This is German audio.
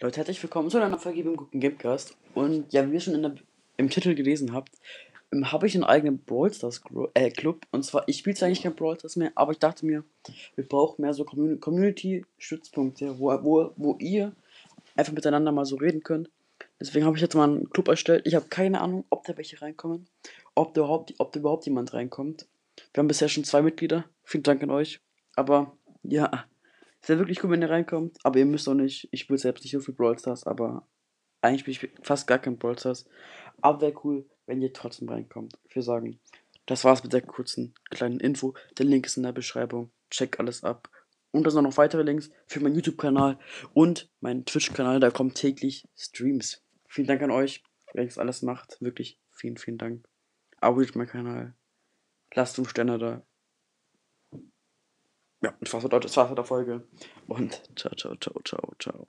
Leute, herzlich willkommen zu einer Folge im Gucken Gamecast. Und ja, wie ihr schon der, im Titel gelesen habt, ähm, habe ich einen eigenen Brawl Stars äh, Club. Und zwar, ich spiele zwar eigentlich kein Brawl Stars mehr, aber ich dachte mir, wir brauchen mehr so Commun Community-Stützpunkte, wo, wo, wo ihr einfach miteinander mal so reden könnt. Deswegen habe ich jetzt mal einen Club erstellt. Ich habe keine Ahnung, ob da welche reinkommen, ob da überhaupt, ob da überhaupt jemand reinkommt. Wir haben bisher schon zwei Mitglieder. Vielen Dank an euch. Aber ja, ist ja wirklich cool, wenn ihr reinkommt. Aber ihr müsst auch nicht. Ich spiele selbst nicht so viel Brawl Stars, aber eigentlich spiele ich fast gar kein Brawl Stars. Aber wäre cool, wenn ihr trotzdem reinkommt. Ich würde sagen, das war's mit der kurzen kleinen Info. Der Link ist in der Beschreibung. Check alles ab. Und da sind auch noch weitere Links für meinen YouTube-Kanal und meinen Twitch-Kanal. Da kommen täglich Streams. Vielen Dank an euch, wer das alles macht. Wirklich vielen, vielen Dank. Abonniert meinen Kanal. Lasst uns Sterne da. Ja, das war's mit der- Folge. Und ciao, ciao, ciao, ciao, ciao.